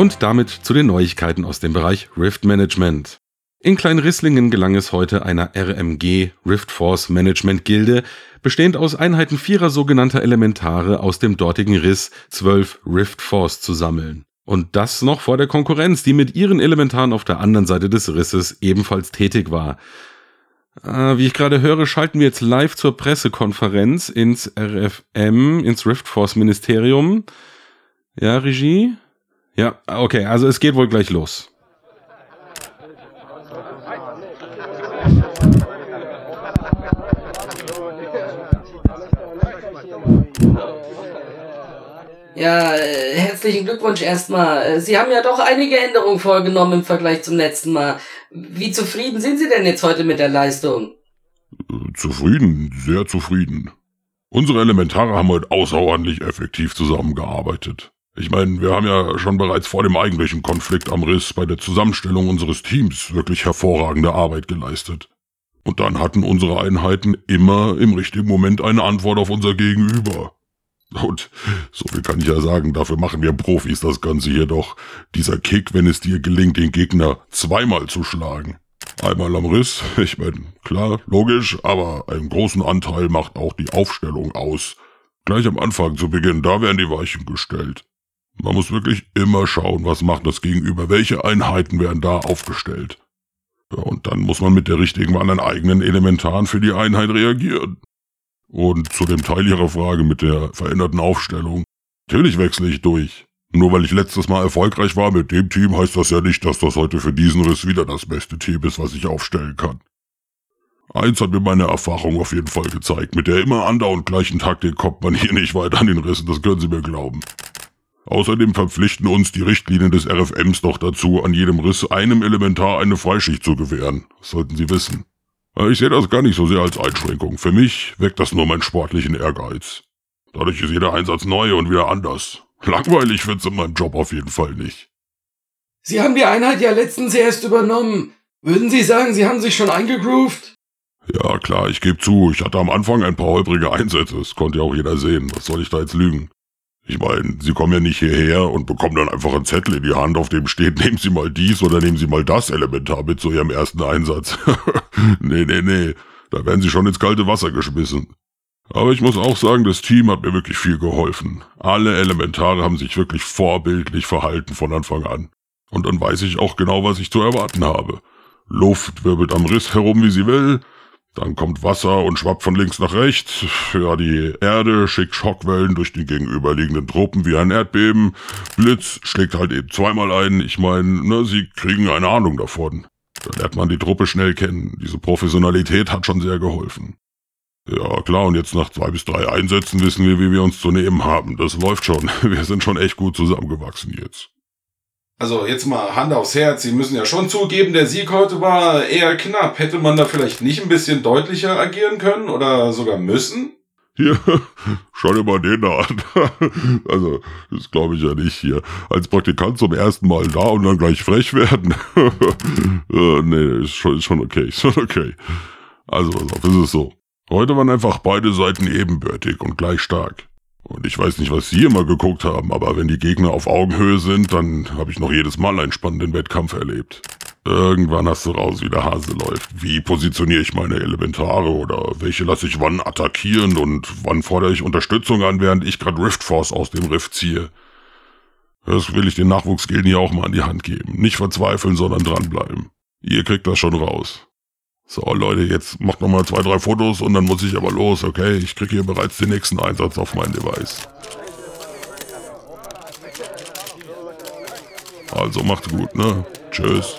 Und damit zu den Neuigkeiten aus dem Bereich Rift Management. In Kleinrisslingen gelang es heute einer RMG Rift Force Management Gilde, bestehend aus Einheiten vierer sogenannter Elementare aus dem dortigen Riss 12 Rift Force zu sammeln. Und das noch vor der Konkurrenz, die mit ihren Elementaren auf der anderen Seite des Risses ebenfalls tätig war. Äh, wie ich gerade höre, schalten wir jetzt live zur Pressekonferenz ins RFM, ins Rift Force Ministerium. Ja, Regie? Ja, okay, also es geht wohl gleich los. Ja, äh, herzlichen Glückwunsch erstmal. Äh, Sie haben ja doch einige Änderungen vorgenommen im Vergleich zum letzten Mal. Wie zufrieden sind Sie denn jetzt heute mit der Leistung? Zufrieden, sehr zufrieden. Unsere Elementare haben heute außerordentlich effektiv zusammengearbeitet. Ich meine, wir haben ja schon bereits vor dem eigentlichen Konflikt am Riss bei der Zusammenstellung unseres Teams wirklich hervorragende Arbeit geleistet. Und dann hatten unsere Einheiten immer im richtigen Moment eine Antwort auf unser Gegenüber. Und so viel kann ich ja sagen, dafür machen wir Profis das Ganze hier doch. Dieser Kick, wenn es dir gelingt, den Gegner zweimal zu schlagen. Einmal am Riss, ich meine, klar, logisch, aber einen großen Anteil macht auch die Aufstellung aus. Gleich am Anfang zu Beginn, da werden die Weichen gestellt. Man muss wirklich immer schauen, was macht das Gegenüber, welche Einheiten werden da aufgestellt. Ja, und dann muss man mit der richtigen an eigenen Elementaren für die Einheit reagieren. Und zu dem Teil Ihrer Frage mit der veränderten Aufstellung. Natürlich wechsle ich durch. Nur weil ich letztes Mal erfolgreich war mit dem Team, heißt das ja nicht, dass das heute für diesen Riss wieder das beste Team ist, was ich aufstellen kann. Eins hat mir meine Erfahrung auf jeden Fall gezeigt. Mit der immer andauernd gleichen Taktik kommt man hier nicht weiter an den Rissen, das können Sie mir glauben. Außerdem verpflichten uns die Richtlinien des RFMs doch dazu, an jedem Riss einem Elementar eine Freischicht zu gewähren. Das sollten Sie wissen. Ich sehe das gar nicht so sehr als Einschränkung. Für mich weckt das nur meinen sportlichen Ehrgeiz. Dadurch ist jeder Einsatz neu und wieder anders. Langweilig wird's in meinem Job auf jeden Fall nicht. Sie haben die Einheit ja letztens erst übernommen. Würden Sie sagen, Sie haben sich schon eingegroovt? Ja, klar, ich gebe zu, ich hatte am Anfang ein paar holprige Einsätze, das konnte ja auch jeder sehen. Was soll ich da jetzt lügen? Ich meine, Sie kommen ja nicht hierher und bekommen dann einfach einen Zettel in die Hand, auf dem steht, nehmen Sie mal dies oder nehmen Sie mal das Elementar mit zu Ihrem ersten Einsatz. nee, nee, nee, da werden Sie schon ins kalte Wasser geschmissen. Aber ich muss auch sagen, das Team hat mir wirklich viel geholfen. Alle Elementare haben sich wirklich vorbildlich verhalten von Anfang an. Und dann weiß ich auch genau, was ich zu erwarten habe. Luft wirbelt am Riss herum, wie sie will, dann kommt Wasser und schwappt von links nach rechts. Ja, die Erde schickt Schockwellen durch die gegenüberliegenden Truppen wie ein Erdbeben. Blitz schlägt halt eben zweimal ein. Ich meine, ne, sie kriegen eine Ahnung davon. Da lernt man die Truppe schnell kennen. Diese Professionalität hat schon sehr geholfen. Ja, klar, und jetzt nach zwei bis drei Einsätzen wissen wir, wie wir uns zu nehmen haben. Das läuft schon. Wir sind schon echt gut zusammengewachsen jetzt. Also jetzt mal Hand aufs Herz, Sie müssen ja schon zugeben, der Sieg heute war eher knapp. Hätte man da vielleicht nicht ein bisschen deutlicher agieren können oder sogar müssen? Hier, schau dir mal den da an. Also, das glaube ich ja nicht hier. Als Praktikant zum ersten Mal da und dann gleich frech werden. äh, nee, ist schon, ist schon okay, ist schon okay. Also, pass auf, ist es so. Heute waren einfach beide Seiten ebenbürtig und gleich stark. Und ich weiß nicht, was Sie immer geguckt haben, aber wenn die Gegner auf Augenhöhe sind, dann habe ich noch jedes Mal einen spannenden Wettkampf erlebt. Irgendwann hast du raus, wie der Hase läuft. Wie positioniere ich meine Elementare oder welche lasse ich wann attackieren und wann fordere ich Unterstützung an, während ich gerade Rift Force aus dem Rift ziehe. Das will ich den Nachwuchsgilden hier auch mal an die Hand geben. Nicht verzweifeln, sondern dranbleiben. Ihr kriegt das schon raus. So, Leute, jetzt macht noch mal zwei, drei Fotos und dann muss ich aber los, okay? Ich kriege hier bereits den nächsten Einsatz auf mein Device. Also macht's gut, ne? Tschüss.